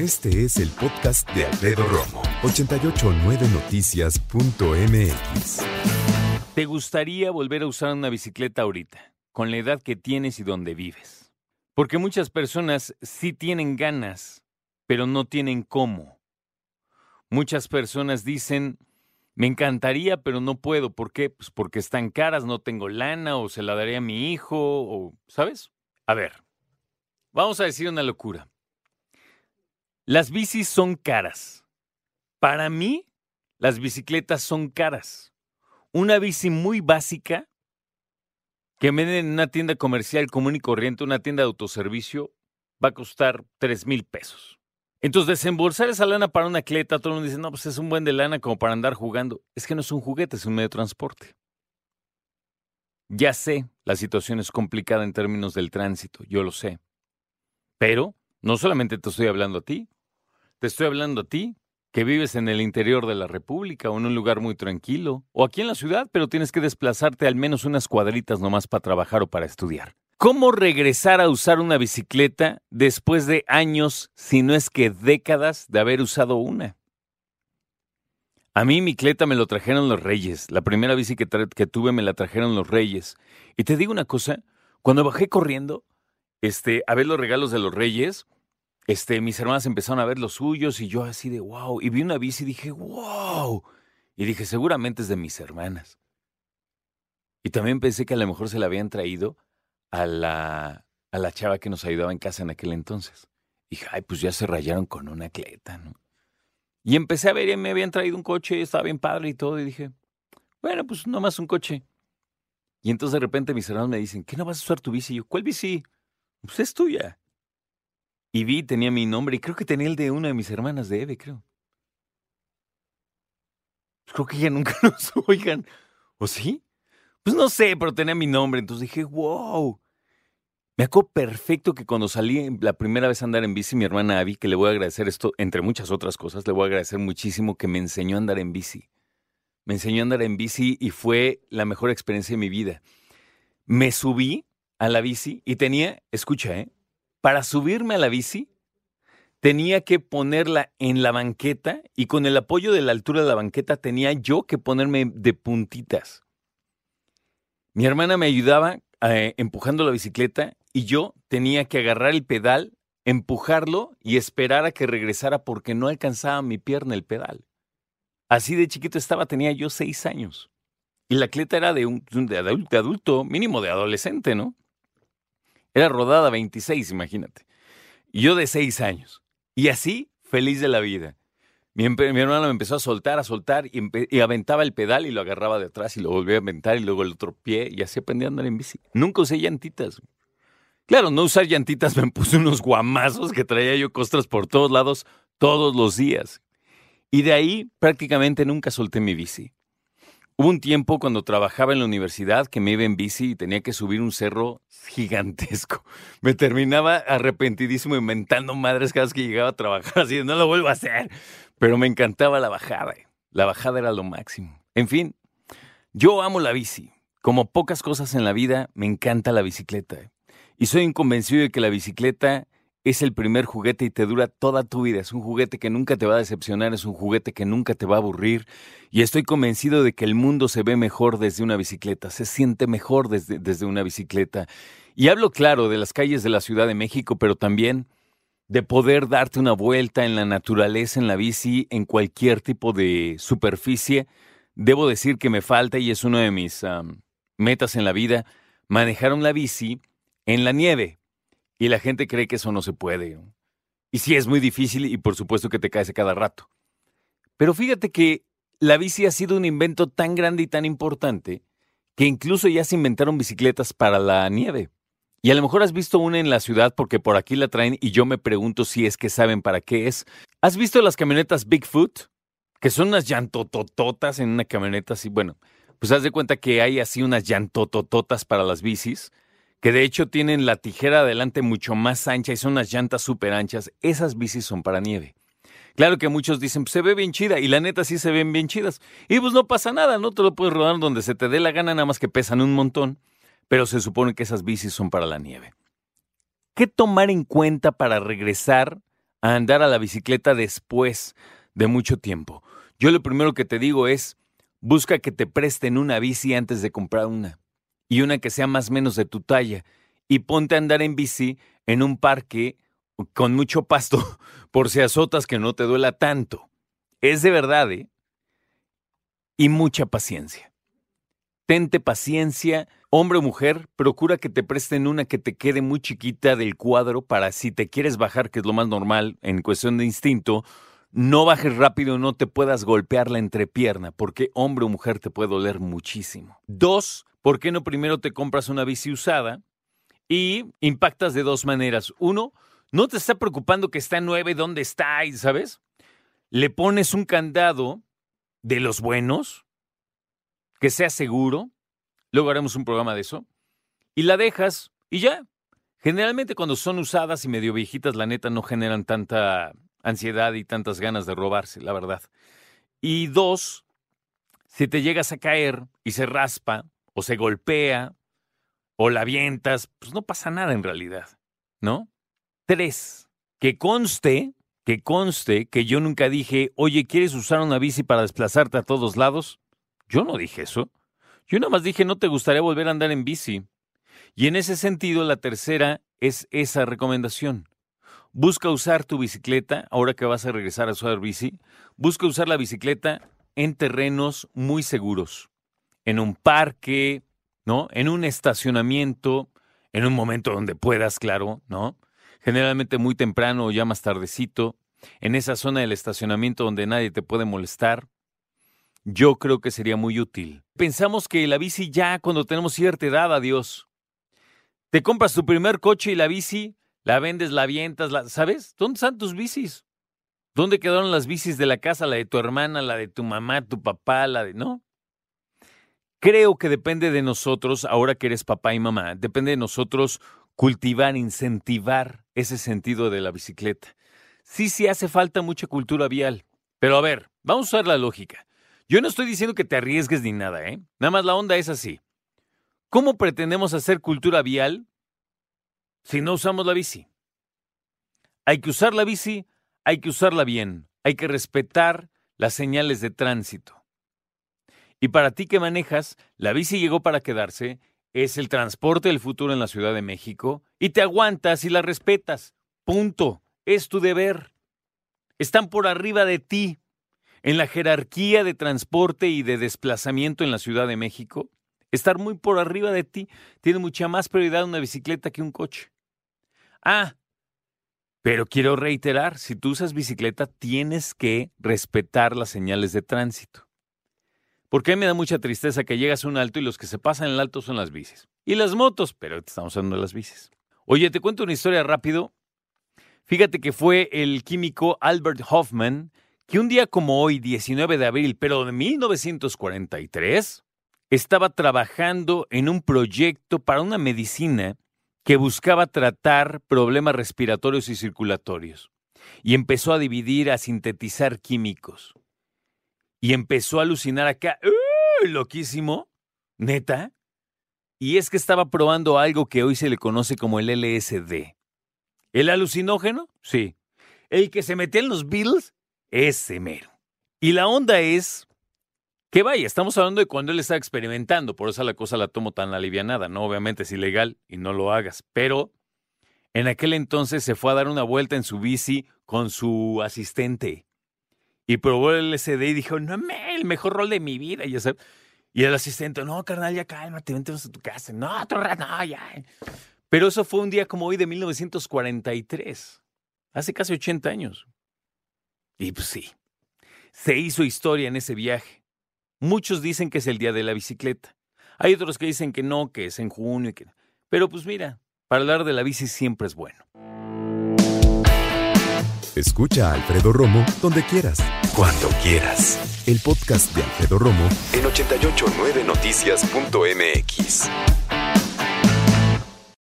Este es el podcast de Alfredo Romo, 889noticias.mx. ¿Te gustaría volver a usar una bicicleta ahorita, con la edad que tienes y donde vives? Porque muchas personas sí tienen ganas, pero no tienen cómo. Muchas personas dicen, me encantaría, pero no puedo. ¿Por qué? Pues porque están caras, no tengo lana, o se la daré a mi hijo, o, ¿sabes? A ver, vamos a decir una locura. Las bicis son caras. Para mí, las bicicletas son caras. Una bici muy básica que venden en una tienda comercial común y corriente, una tienda de autoservicio, va a costar 3 mil pesos. Entonces, desembolsar esa lana para una atleta, todo el mundo dice, no, pues es un buen de lana como para andar jugando. Es que no es un juguete, es un medio de transporte. Ya sé, la situación es complicada en términos del tránsito, yo lo sé. Pero no solamente te estoy hablando a ti, te estoy hablando a ti, que vives en el interior de la República o en un lugar muy tranquilo, o aquí en la ciudad, pero tienes que desplazarte al menos unas cuadritas nomás para trabajar o para estudiar. ¿Cómo regresar a usar una bicicleta después de años, si no es que décadas, de haber usado una? A mí mi cleta me lo trajeron los reyes. La primera bici que, que, tuve me la trajeron los reyes. Y te digo una cosa, cuando bajé corriendo este, a ver los regalos de los reyes, este, mis hermanas empezaron a ver los suyos y yo así de wow. Y vi una bici y dije, wow. Y dije, seguramente es de mis hermanas. Y también pensé que a lo mejor se la habían traído a la, a la chava que nos ayudaba en casa en aquel entonces. Y dije, ay, pues ya se rayaron con una atleta, ¿no? Y empecé a ver, y me habían traído un coche, estaba bien padre y todo, y dije, bueno, pues nomás un coche. Y entonces de repente mis hermanos me dicen, ¿qué no vas a usar tu bici? Y yo, ¿cuál bici? Pues es tuya. Y vi, tenía mi nombre, y creo que tenía el de una de mis hermanas de Eve, creo. Pues creo que ya nunca nos oigan. ¿O sí? Pues no sé, pero tenía mi nombre. Entonces dije, wow. Me acuerdo perfecto que cuando salí la primera vez a andar en bici, mi hermana Abby, que le voy a agradecer esto, entre muchas otras cosas, le voy a agradecer muchísimo que me enseñó a andar en bici. Me enseñó a andar en bici y fue la mejor experiencia de mi vida. Me subí a la bici y tenía, escucha, ¿eh? Para subirme a la bici, tenía que ponerla en la banqueta y con el apoyo de la altura de la banqueta tenía yo que ponerme de puntitas. Mi hermana me ayudaba eh, empujando la bicicleta y yo tenía que agarrar el pedal, empujarlo y esperar a que regresara porque no alcanzaba mi pierna el pedal. Así de chiquito estaba, tenía yo seis años. Y la atleta era de un de adulto, mínimo de adolescente, ¿no? Era rodada 26, imagínate. Y yo de seis años. Y así, feliz de la vida. Mi, hermano me empezó a soltar, a soltar y, aventaba el pedal y lo agarraba de atrás y lo volvía a aventar y luego el otro pie y así aprendí a andar en bici. Nunca usé llantitas. Claro, no usar llantitas me puse unos guamazos que traía yo costras por todos lados todos los días. Y de ahí prácticamente nunca solté mi bici. Hubo un tiempo cuando trabajaba en la universidad que me iba en bici y tenía que subir un cerro gigantesco. Me terminaba arrepentidísimo inventando madres cada vez que llegaba a trabajar, así no lo vuelvo a hacer. Pero me encantaba la bajada. La bajada era lo máximo. En fin, yo amo la bici. Como pocas cosas en la vida, me encanta la bicicleta. Y soy convencido de que la bicicleta es el primer juguete y te dura toda tu vida. Es un juguete que nunca te va a decepcionar, es un juguete que nunca te va a aburrir. Y estoy convencido de que el mundo se ve mejor desde una bicicleta, se siente mejor desde, desde una bicicleta. Y hablo claro de las calles de la Ciudad de México, pero también de poder darte una vuelta en la naturaleza, en la bici, en cualquier tipo de superficie. Debo decir que me falta, y es una de mis metas en la vida, manejar una bici en la nieve y la gente cree que eso no se puede. Y sí, es muy difícil y por supuesto que te caes a cada rato. Pero fíjate que la bici ha sido un invento tan grande y tan importante que incluso ya se inventaron bicicletas para la nieve. Y a lo mejor has visto una en la ciudad porque por aquí la traen y yo me pregunto si es que saben para qué es. ¿Has visto las camionetas Bigfoot? Que son unas llantotototas en una camioneta así. Bueno, pues haz de cuenta que hay así unas llantotototas para las bicis que de hecho tienen la tijera adelante mucho más ancha y son unas llantas súper anchas, esas bicis son para nieve. Claro que muchos dicen, pues se ve bien chida, y la neta sí se ven bien chidas. Y pues no pasa nada, no te lo puedes rodar donde se te dé la gana, nada más que pesan un montón, pero se supone que esas bicis son para la nieve. ¿Qué tomar en cuenta para regresar a andar a la bicicleta después de mucho tiempo. Yo lo primero que te digo es, busca que te presten una bici antes de comprar una. Y una que sea más menos de tu talla. Y ponte a andar en bici en un parque con mucho pasto, por si azotas que no te duela tanto. Es de verdad, ¿eh? Y mucha paciencia. Tente paciencia, hombre o mujer, procura que te presten una que te quede muy chiquita del cuadro para si te quieres bajar, que es lo más normal en cuestión de instinto, no bajes rápido, no te puedas golpear la entrepierna, porque hombre o mujer te puede doler muchísimo. Dos, ¿por qué no primero te compras una bici usada y impactas de dos maneras? Uno, no te está preocupando que está nueve, dónde está, ¿sabes? Le pones un candado de los buenos, que sea seguro, luego haremos un programa de eso, y la dejas y ya. Generalmente cuando son usadas y medio viejitas, la neta no generan tanta ansiedad y tantas ganas de robarse, la verdad. Y dos, si te llegas a caer y se raspa o se golpea o la avientas, pues no pasa nada en realidad, ¿no? Tres, que conste, que conste que yo nunca dije, oye, ¿quieres usar una bici para desplazarte a todos lados? Yo no dije eso. Yo nada más dije, no te gustaría volver a andar en bici. Y en ese sentido, la tercera es esa recomendación. Busca usar tu bicicleta, ahora que vas a regresar a usar bici, busca usar la bicicleta en terrenos muy seguros, en un parque, ¿no? En un estacionamiento, en un momento donde puedas, claro, ¿no? Generalmente muy temprano o ya más tardecito, en esa zona del estacionamiento donde nadie te puede molestar. Yo creo que sería muy útil. Pensamos que la bici ya cuando tenemos cierta edad, adiós. Te compras tu primer coche y la bici la vendes, la avientas, la, ¿sabes? ¿Dónde están tus bicis? ¿Dónde quedaron las bicis de la casa, la de tu hermana, la de tu mamá, tu papá, la de... ¿No? Creo que depende de nosotros, ahora que eres papá y mamá, depende de nosotros cultivar, incentivar ese sentido de la bicicleta. Sí, sí hace falta mucha cultura vial. Pero a ver, vamos a usar la lógica. Yo no estoy diciendo que te arriesgues ni nada, ¿eh? Nada más la onda es así. ¿Cómo pretendemos hacer cultura vial si no usamos la bici. Hay que usar la bici, hay que usarla bien, hay que respetar las señales de tránsito. Y para ti que manejas, la bici llegó para quedarse, es el transporte del futuro en la Ciudad de México, y te aguantas y la respetas. Punto. Es tu deber. Están por arriba de ti. En la jerarquía de transporte y de desplazamiento en la Ciudad de México, estar muy por arriba de ti tiene mucha más prioridad una bicicleta que un coche. Ah, pero quiero reiterar, si tú usas bicicleta tienes que respetar las señales de tránsito. Porque a mí me da mucha tristeza que llegas a un alto y los que se pasan en el alto son las bicis. Y las motos, pero estamos hablando de las bicis. Oye, te cuento una historia rápido. Fíjate que fue el químico Albert Hoffman que un día como hoy, 19 de abril, pero de 1943, estaba trabajando en un proyecto para una medicina que buscaba tratar problemas respiratorios y circulatorios. Y empezó a dividir, a sintetizar químicos. Y empezó a alucinar acá. ¡Uh! Loquísimo. Neta. Y es que estaba probando algo que hoy se le conoce como el LSD. ¿El alucinógeno? Sí. ¿El que se metía en los Beatles? Ese mero. Y la onda es que vaya, estamos hablando de cuando él está experimentando, por eso la cosa la tomo tan alivianada, ¿no? Obviamente es ilegal y no lo hagas, pero en aquel entonces se fue a dar una vuelta en su bici con su asistente y probó el LCD y dijo, no, me, el mejor rol de mi vida, y, el asistente, no, carnal, ya cálmate, vente a tu casa, no, no, ya. Pero eso fue un día como hoy de 1943, hace casi 80 años. Y pues sí, se hizo historia en ese viaje. Muchos dicen que es el día de la bicicleta. Hay otros que dicen que no, que es en junio. Que... Pero pues mira, para hablar de la bici siempre es bueno. Escucha a Alfredo Romo donde quieras. Cuando quieras. El podcast de Alfredo Romo en 889noticias.mx.